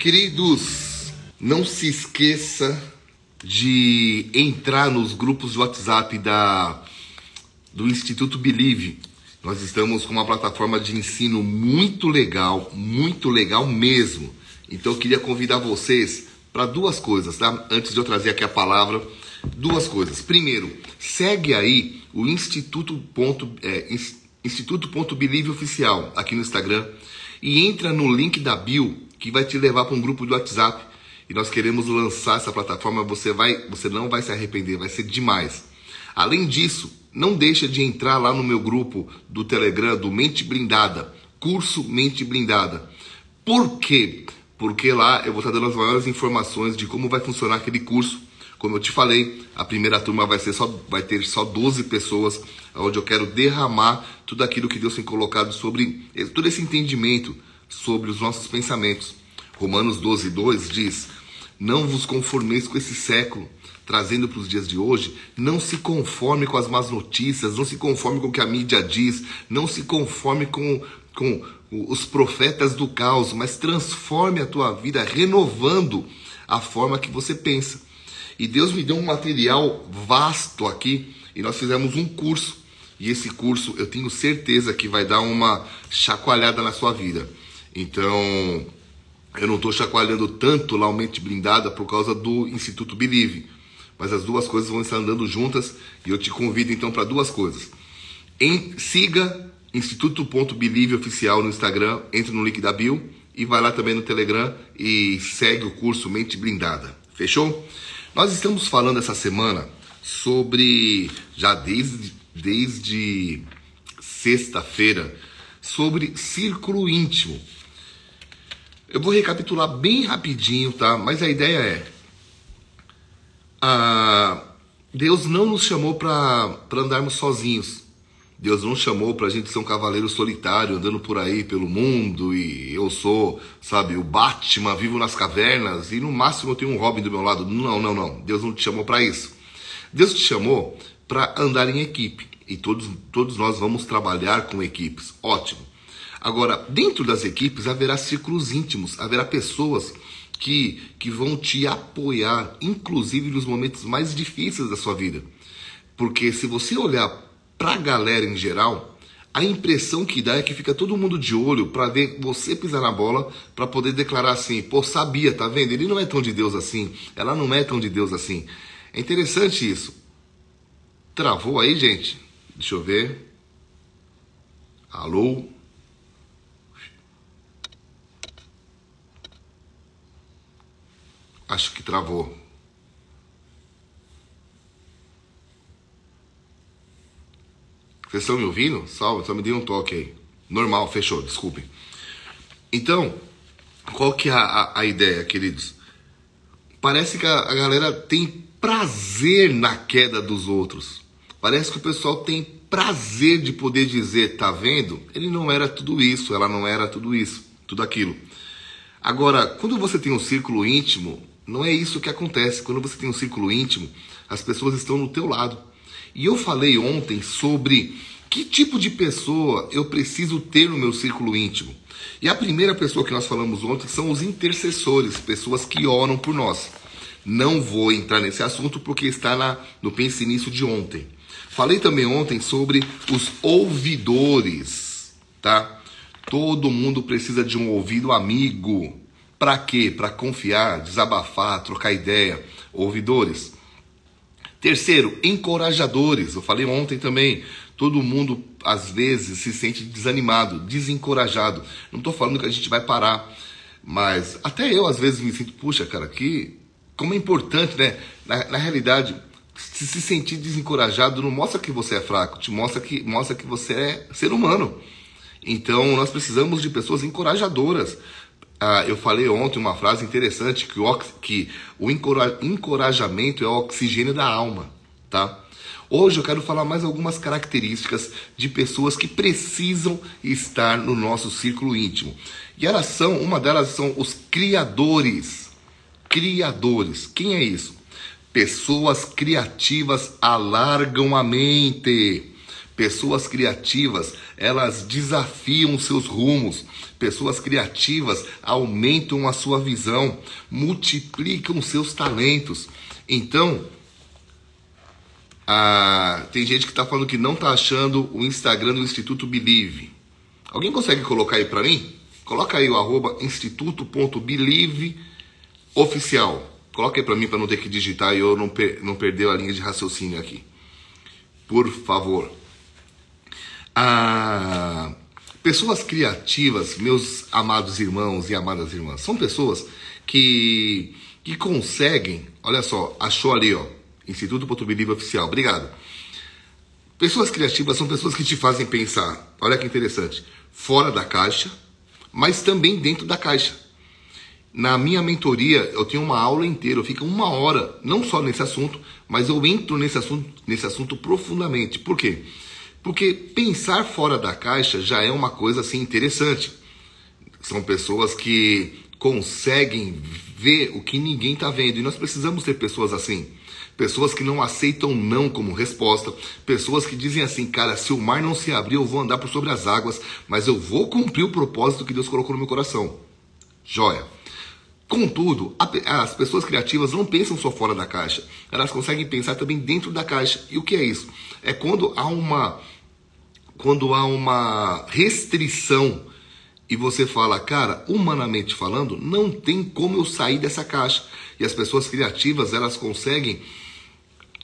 Queridos, não se esqueça de entrar nos grupos de WhatsApp da, do Instituto Believe. Nós estamos com uma plataforma de ensino muito legal, muito legal mesmo. Então eu queria convidar vocês para duas coisas, tá? Antes de eu trazer aqui a palavra, duas coisas. Primeiro, segue aí o Instituto. Ponto, é, Instituto Believe Oficial aqui no Instagram e entra no link da bio que vai te levar para um grupo de WhatsApp. E nós queremos lançar essa plataforma, você vai, você não vai se arrepender, vai ser demais. Além disso, não deixa de entrar lá no meu grupo do Telegram do Mente Blindada, curso Mente Blindada. Por quê? Porque lá eu vou estar dando as maiores informações de como vai funcionar aquele curso. Como eu te falei, a primeira turma vai ser só vai ter só 12 pessoas, onde eu quero derramar tudo aquilo que Deus tem colocado sobre todo esse entendimento sobre os nossos pensamentos. Romanos 12, 2 diz: Não vos conformeis com esse século, trazendo para os dias de hoje, não se conforme com as más notícias, não se conforme com o que a mídia diz, não se conforme com, com os profetas do caos, mas transforme a tua vida renovando a forma que você pensa. E Deus me deu um material vasto aqui e nós fizemos um curso. E esse curso eu tenho certeza que vai dar uma chacoalhada na sua vida. Então, eu não estou chacoalhando tanto lá o Mente Blindada por causa do Instituto Believe. Mas as duas coisas vão estar andando juntas e eu te convido então para duas coisas. Em, siga Instituto.believe oficial no Instagram, entre no link da bio e vai lá também no Telegram e segue o curso Mente Blindada. Fechou? Nós estamos falando essa semana sobre, já desde, desde sexta-feira, sobre círculo íntimo. Eu vou recapitular bem rapidinho, tá? Mas a ideia é: ah, Deus não nos chamou para andarmos sozinhos. Deus não chamou para a gente ser um cavaleiro solitário andando por aí pelo mundo e eu sou, sabe, o Batman, vivo nas cavernas e no máximo eu tenho um Robin do meu lado. Não, não, não. Deus não te chamou para isso. Deus te chamou para andar em equipe e todos, todos nós vamos trabalhar com equipes. Ótimo. Agora, dentro das equipes haverá círculos íntimos, haverá pessoas que, que vão te apoiar, inclusive nos momentos mais difíceis da sua vida. Porque se você olhar para a galera em geral, a impressão que dá é que fica todo mundo de olho para ver você pisar na bola, para poder declarar assim: pô, sabia, tá vendo? Ele não é tão de Deus assim, ela não é tão de Deus assim. É interessante isso. Travou aí, gente? Deixa eu ver. Alô? Acho que travou. Vocês estão me ouvindo? Salve, só me dê um toque aí. Normal, fechou, desculpem. Então, qual que é a, a ideia, queridos? Parece que a, a galera tem prazer na queda dos outros. Parece que o pessoal tem prazer de poder dizer, tá vendo? Ele não era tudo isso, ela não era tudo isso, tudo aquilo. Agora, quando você tem um círculo íntimo, não é isso que acontece. Quando você tem um círculo íntimo, as pessoas estão no teu lado. E eu falei ontem sobre que tipo de pessoa eu preciso ter no meu círculo íntimo. E a primeira pessoa que nós falamos ontem são os intercessores, pessoas que oram por nós. Não vou entrar nesse assunto porque está na, no Pense Nisso de ontem. Falei também ontem sobre os ouvidores, tá? Todo mundo precisa de um ouvido amigo. Para quê? Para confiar, desabafar, trocar ideia. Ouvidores. Terceiro, encorajadores. Eu falei ontem também. Todo mundo às vezes se sente desanimado, desencorajado. Não estou falando que a gente vai parar, mas até eu às vezes me sinto, puxa, cara, que como é importante, né? Na, na realidade, se se sentir desencorajado não mostra que você é fraco, te mostra que mostra que você é ser humano. Então nós precisamos de pessoas encorajadoras, ah, eu falei ontem uma frase interessante que o, que o encorajamento é o oxigênio da alma, tá? Hoje eu quero falar mais algumas características de pessoas que precisam estar no nosso círculo íntimo. E elas são, uma delas são os criadores. Criadores. Quem é isso? Pessoas criativas alargam a mente. Pessoas criativas, elas desafiam seus rumos. Pessoas criativas aumentam a sua visão, multiplicam seus talentos. Então, ah, tem gente que está falando que não está achando o Instagram do Instituto Believe. Alguém consegue colocar aí para mim? Coloca aí o arroba instituto.believe oficial. Coloca aí para mim para não ter que digitar e eu não, per não perder a linha de raciocínio aqui. Por favor. Ah, pessoas criativas, meus amados irmãos e amadas irmãs, são pessoas que, que conseguem, olha só, achou ali, ó, Instituto Português Oficial. Obrigado. Pessoas criativas são pessoas que te fazem pensar, olha que interessante, fora da caixa, mas também dentro da caixa. Na minha mentoria, eu tenho uma aula inteira, eu fico uma hora, não só nesse assunto, mas eu entro nesse assunto, nesse assunto profundamente. Por quê? Porque pensar fora da caixa já é uma coisa assim interessante. São pessoas que conseguem ver o que ninguém está vendo e nós precisamos ter pessoas assim pessoas que não aceitam não como resposta, pessoas que dizem assim, cara, se o mar não se abrir, eu vou andar por sobre as águas, mas eu vou cumprir o propósito que Deus colocou no meu coração. Joia. Contudo, as pessoas criativas não pensam só fora da caixa, elas conseguem pensar também dentro da caixa. E o que é isso? É quando há uma quando há uma restrição e você fala, cara, humanamente falando, não tem como eu sair dessa caixa. E as pessoas criativas, elas conseguem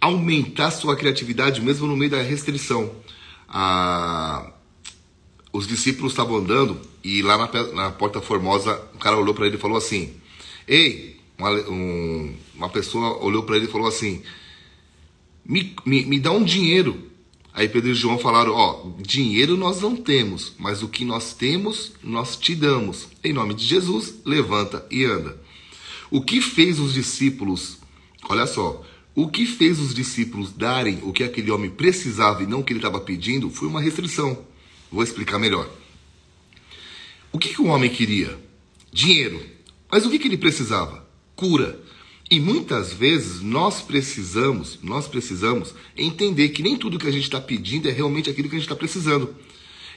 aumentar sua criatividade mesmo no meio da restrição. Ah, os discípulos estavam andando e lá na, na Porta Formosa, o cara olhou para ele e falou assim: Ei, uma, um, uma pessoa olhou para ele e falou assim: me, me, me dá um dinheiro. Aí Pedro e João falaram: Ó, dinheiro nós não temos, mas o que nós temos, nós te damos. Em nome de Jesus, levanta e anda. O que fez os discípulos, olha só, o que fez os discípulos darem o que aquele homem precisava e não o que ele estava pedindo foi uma restrição. Vou explicar melhor. O que, que o homem queria? Dinheiro. Mas o que, que ele precisava? Cura. E muitas vezes nós precisamos, nós precisamos entender que nem tudo que a gente está pedindo é realmente aquilo que a gente está precisando.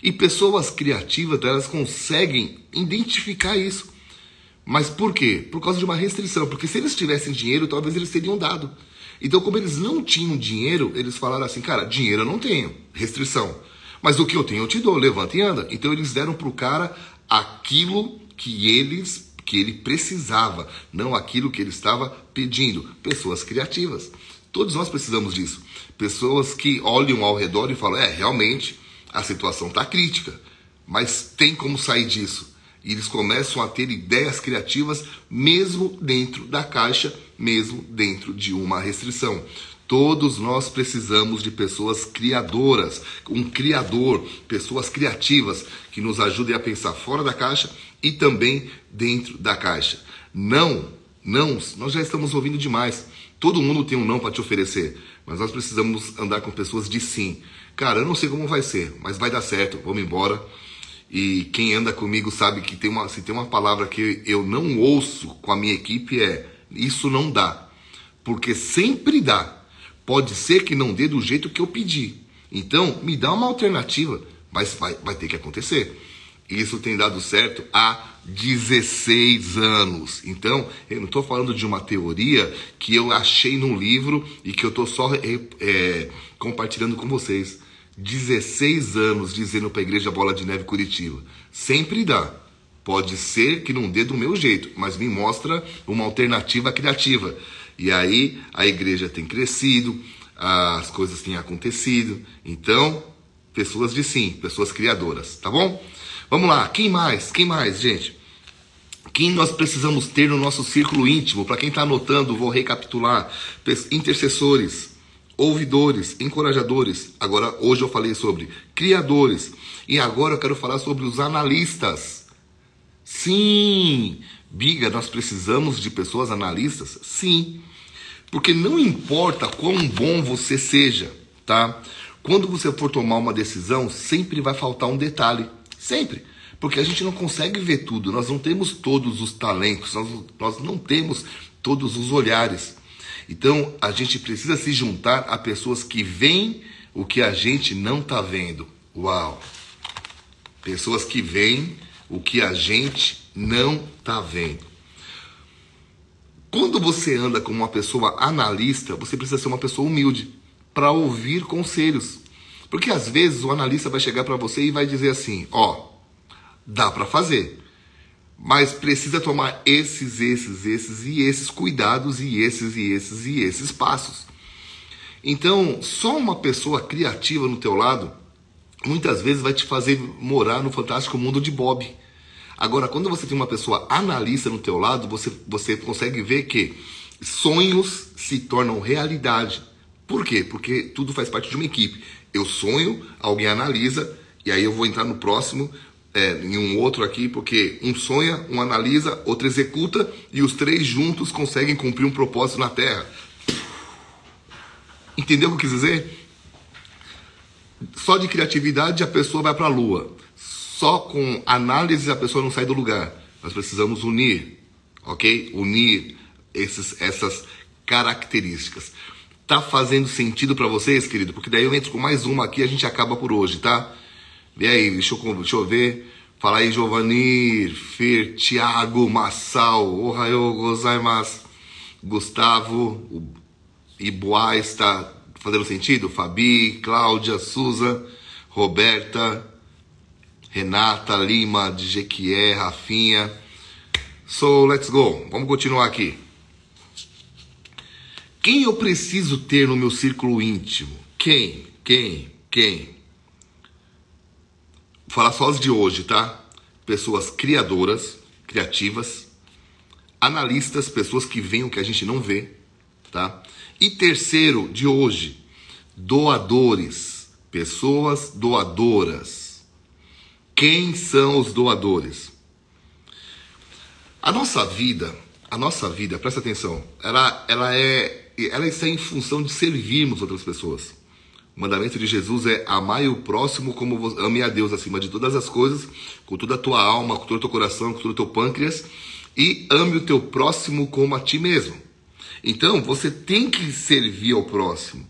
E pessoas criativas, elas conseguem identificar isso. Mas por quê? Por causa de uma restrição. Porque se eles tivessem dinheiro, talvez eles teriam dado. Então, como eles não tinham dinheiro, eles falaram assim, cara, dinheiro eu não tenho, restrição. Mas o que eu tenho eu te dou, levanta e anda. Então eles deram para o cara aquilo que eles que ele precisava, não aquilo que ele estava pedindo. Pessoas criativas. Todos nós precisamos disso. Pessoas que olham ao redor e falam: é, realmente a situação está crítica, mas tem como sair disso. E eles começam a ter ideias criativas mesmo dentro da caixa, mesmo dentro de uma restrição. Todos nós precisamos de pessoas criadoras, um criador, pessoas criativas que nos ajudem a pensar fora da caixa e também dentro da caixa. Não, não, nós já estamos ouvindo demais. Todo mundo tem um não para te oferecer, mas nós precisamos andar com pessoas de sim. Cara, eu não sei como vai ser, mas vai dar certo, vamos embora. E quem anda comigo sabe que tem uma, se tem uma palavra que eu não ouço com a minha equipe é isso não dá. Porque sempre dá. Pode ser que não dê do jeito que eu pedi. Então, me dá uma alternativa, mas vai, vai ter que acontecer. Isso tem dado certo há 16 anos. Então, eu não estou falando de uma teoria que eu achei num livro e que eu estou só é, compartilhando com vocês. 16 anos dizendo para a Igreja Bola de Neve Curitiba. Sempre dá. Pode ser que não dê do meu jeito, mas me mostra uma alternativa criativa. E aí a igreja tem crescido, as coisas têm acontecido. Então, pessoas de sim, pessoas criadoras, tá bom? Vamos lá, quem mais? Quem mais, gente? Quem nós precisamos ter no nosso círculo íntimo? Para quem está anotando, vou recapitular: intercessores, ouvidores, encorajadores. Agora, hoje eu falei sobre criadores. E agora eu quero falar sobre os analistas. Sim, Biga, nós precisamos de pessoas analistas? Sim. Porque não importa quão bom você seja, tá? Quando você for tomar uma decisão, sempre vai faltar um detalhe. Sempre. Porque a gente não consegue ver tudo, nós não temos todos os talentos, nós, nós não temos todos os olhares. Então, a gente precisa se juntar a pessoas que veem o que a gente não tá vendo. Uau! Pessoas que veem o que a gente não tá vendo. Quando você anda como uma pessoa analista, você precisa ser uma pessoa humilde para ouvir conselhos. Porque às vezes o analista vai chegar para você e vai dizer assim: ó, dá para fazer, mas precisa tomar esses, esses, esses e esses cuidados e esses e esses e esses passos. Então, só uma pessoa criativa no teu lado muitas vezes vai te fazer morar no fantástico mundo de Bob. Agora, quando você tem uma pessoa analista no teu lado, você, você consegue ver que sonhos se tornam realidade. Por quê? Porque tudo faz parte de uma equipe. Eu sonho, alguém analisa, e aí eu vou entrar no próximo, é, em um outro aqui, porque um sonha, um analisa, outro executa, e os três juntos conseguem cumprir um propósito na Terra. Entendeu o que eu quis dizer? Só de criatividade a pessoa vai para a Lua. Só com análise a pessoa não sai do lugar. Nós precisamos unir, ok? Unir esses, essas características. Tá fazendo sentido para vocês, querido? Porque daí eu entro com mais uma aqui e a gente acaba por hoje, tá? E aí, deixa eu, deixa eu ver. Fala aí, Giovanni, Fer, Thiago, Massal, Ohayou gozaimasu, Gustavo, Iboá está fazendo sentido? Fabi, Cláudia, Suza, Roberta, Renata, Lima, de Jequié, Rafinha. So, let's go. Vamos continuar aqui. Quem eu preciso ter no meu círculo íntimo? Quem? Quem? Quem? Vou falar só as de hoje, tá? Pessoas criadoras, criativas, analistas, pessoas que veem o que a gente não vê, tá? E terceiro, de hoje, doadores, pessoas doadoras. Quem são os doadores? A nossa vida, a nossa vida, presta atenção, ela, ela é ela está em função de servirmos outras pessoas. O mandamento de Jesus é amar o próximo como ame a Deus acima de todas as coisas, com toda a tua alma, com todo o teu coração, com todo o teu pâncreas, e ame o teu próximo como a ti mesmo. Então, você tem que servir ao próximo.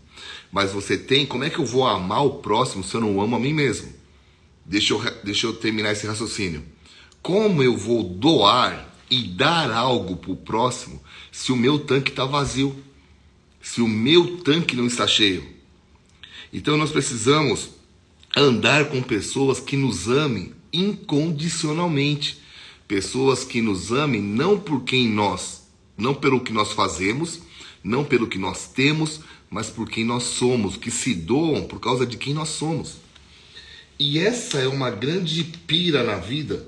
Mas você tem, como é que eu vou amar o próximo se eu não amo a mim mesmo? Deixa eu, deixa eu terminar esse raciocínio. Como eu vou doar e dar algo para o próximo se o meu tanque está vazio? Se o meu tanque não está cheio. Então nós precisamos andar com pessoas que nos amem incondicionalmente, pessoas que nos amem não por quem nós, não pelo que nós fazemos, não pelo que nós temos, mas por quem nós somos, que se doam por causa de quem nós somos. E essa é uma grande pira na vida,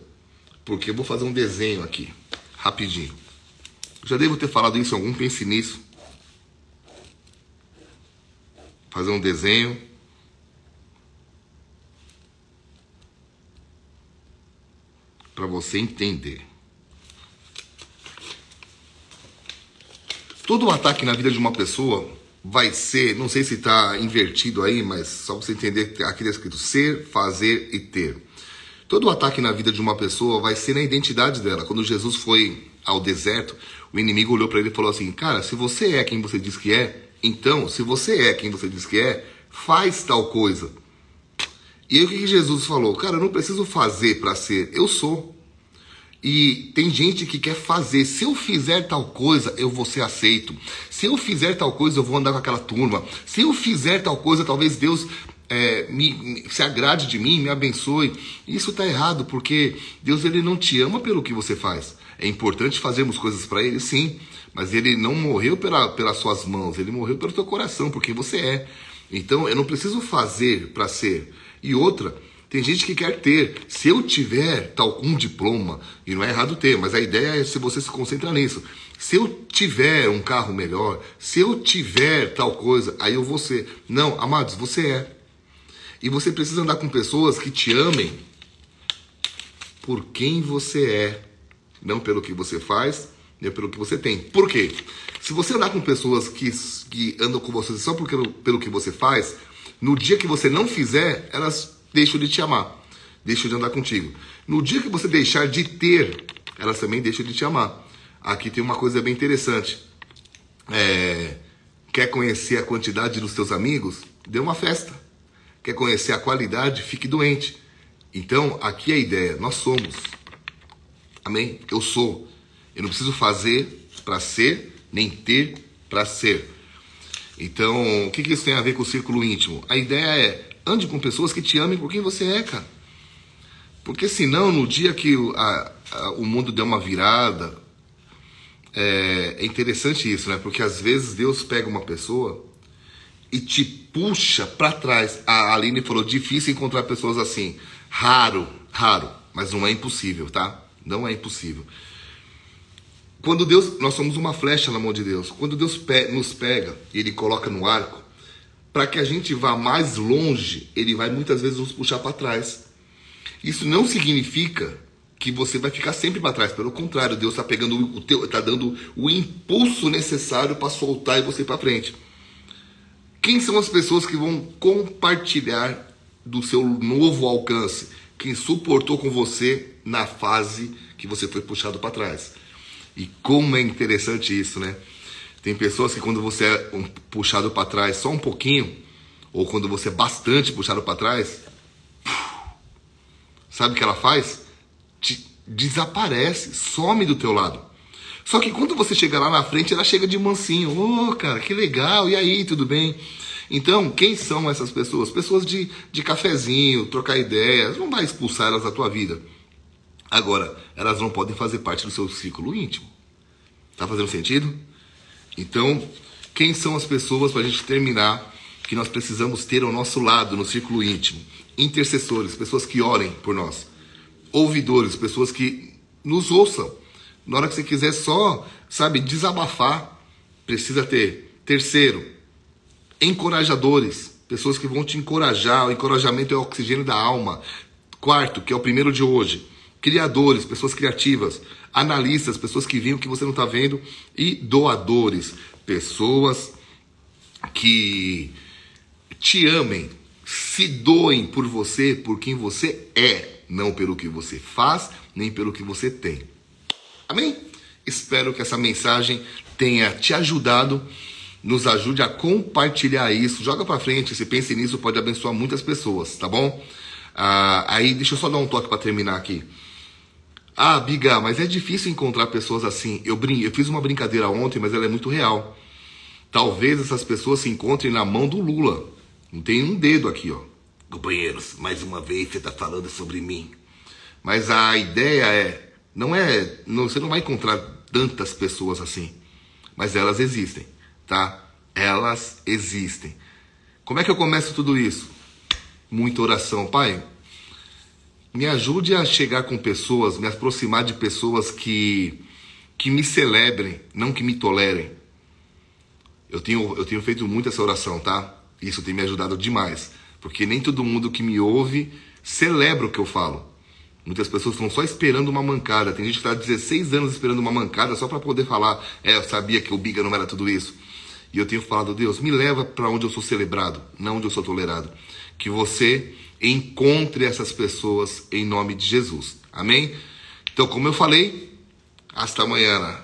porque eu vou fazer um desenho aqui, rapidinho. Já devo ter falado isso algum pense nisso. Fazer um desenho. Para você entender. Todo ataque na vida de uma pessoa vai ser, não sei se está invertido aí, mas só para você entender, aqui está escrito ser, fazer e ter. Todo ataque na vida de uma pessoa vai ser na identidade dela. Quando Jesus foi ao deserto, o inimigo olhou para ele e falou assim: Cara, se você é quem você diz que é, então, se você é quem você diz que é, faz tal coisa. E aí o que Jesus falou? Cara, eu não preciso fazer para ser, eu sou. E tem gente que quer fazer. Se eu fizer tal coisa, eu vou ser aceito. Se eu fizer tal coisa, eu vou andar com aquela turma. Se eu fizer tal coisa, talvez Deus é, me, me, se agrade de mim, me abençoe. Isso está errado, porque Deus ele não te ama pelo que você faz. É importante fazermos coisas para Ele, sim, mas Ele não morreu pela, pelas suas mãos, Ele morreu pelo teu coração, porque você é. Então eu não preciso fazer para ser. E outra, tem gente que quer ter. Se eu tiver tal um diploma, e não é errado ter, mas a ideia é se você se concentra nisso. Se eu tiver um carro melhor, se eu tiver tal coisa, aí eu vou ser. Não, amados, você é. E você precisa andar com pessoas que te amem por quem você é não pelo que você faz, nem pelo que você tem. Por quê? Se você andar com pessoas que, que andam com você só porque, pelo que você faz, no dia que você não fizer, elas deixam de te amar, deixam de andar contigo. No dia que você deixar de ter, elas também deixam de te amar. Aqui tem uma coisa bem interessante. É, quer conhecer a quantidade dos teus amigos? Dê uma festa. Quer conhecer a qualidade, fique doente. Então, aqui é a ideia, nós somos. Amém? Eu sou. Eu não preciso fazer para ser, nem ter para ser. Então, o que, que isso tem a ver com o círculo íntimo? A ideia é, ande com pessoas que te amem por quem você é, cara. Porque senão, no dia que a, a, o mundo der uma virada, é, é interessante isso, né? Porque às vezes Deus pega uma pessoa e te puxa para trás. A Aline falou: difícil encontrar pessoas assim. Raro, raro, mas não é impossível, tá? Não é impossível. Quando Deus, nós somos uma flecha na mão de Deus. Quando Deus nos pega e Ele coloca no arco, para que a gente vá mais longe, Ele vai muitas vezes nos puxar para trás. Isso não significa que você vai ficar sempre para trás. Pelo contrário, Deus está pegando o teu, está dando o impulso necessário para soltar e você para frente. Quem são as pessoas que vão compartilhar do seu novo alcance? Quem suportou com você na fase que você foi puxado para trás. E como é interessante isso, né? Tem pessoas que quando você é puxado para trás só um pouquinho, ou quando você é bastante puxado para trás, sabe o que ela faz? Te desaparece, some do teu lado. Só que quando você chega lá na frente, ela chega de mansinho. Ô, oh, cara, que legal, e aí, tudo bem? Então, quem são essas pessoas? Pessoas de, de cafezinho, trocar ideias, não vai expulsar elas da tua vida. Agora, elas não podem fazer parte do seu círculo íntimo. Tá fazendo sentido? Então, quem são as pessoas para a gente terminar que nós precisamos ter ao nosso lado no círculo íntimo? Intercessores, pessoas que orem por nós. Ouvidores, pessoas que nos ouçam. Na hora que você quiser só, sabe, desabafar, precisa ter. Terceiro, encorajadores, pessoas que vão te encorajar. O encorajamento é o oxigênio da alma. Quarto, que é o primeiro de hoje, criadores, pessoas criativas, analistas, pessoas que veem o que você não está vendo, e doadores, pessoas que te amem, se doem por você, por quem você é, não pelo que você faz, nem pelo que você tem. Amém? Espero que essa mensagem tenha te ajudado. Nos ajude a compartilhar isso. Joga para frente. Se pense nisso, pode abençoar muitas pessoas, tá bom? Ah, aí, deixa eu só dar um toque para terminar aqui. Ah, Biga, mas é difícil encontrar pessoas assim. Eu, brin... eu fiz uma brincadeira ontem, mas ela é muito real. Talvez essas pessoas se encontrem na mão do Lula. Não tem um dedo aqui, ó. Companheiros, mais uma vez você está falando sobre mim. Mas a ideia é, não é, não, você não vai encontrar tantas pessoas assim, mas elas existem, tá? Elas existem. Como é que eu começo tudo isso? Muita oração, pai. Me ajude a chegar com pessoas, me aproximar de pessoas que, que me celebrem, não que me tolerem. Eu tenho, eu tenho feito muito essa oração, tá? Isso tem me ajudado demais. Porque nem todo mundo que me ouve celebra o que eu falo. Muitas pessoas estão só esperando uma mancada. Tem gente que está 16 anos esperando uma mancada só para poder falar: é, eu sabia que o Biga não era tudo isso. E eu tenho falado: Deus, me leva para onde eu sou celebrado, não onde eu sou tolerado. Que você encontre essas pessoas em nome de Jesus. Amém? Então, como eu falei, hasta amanhã.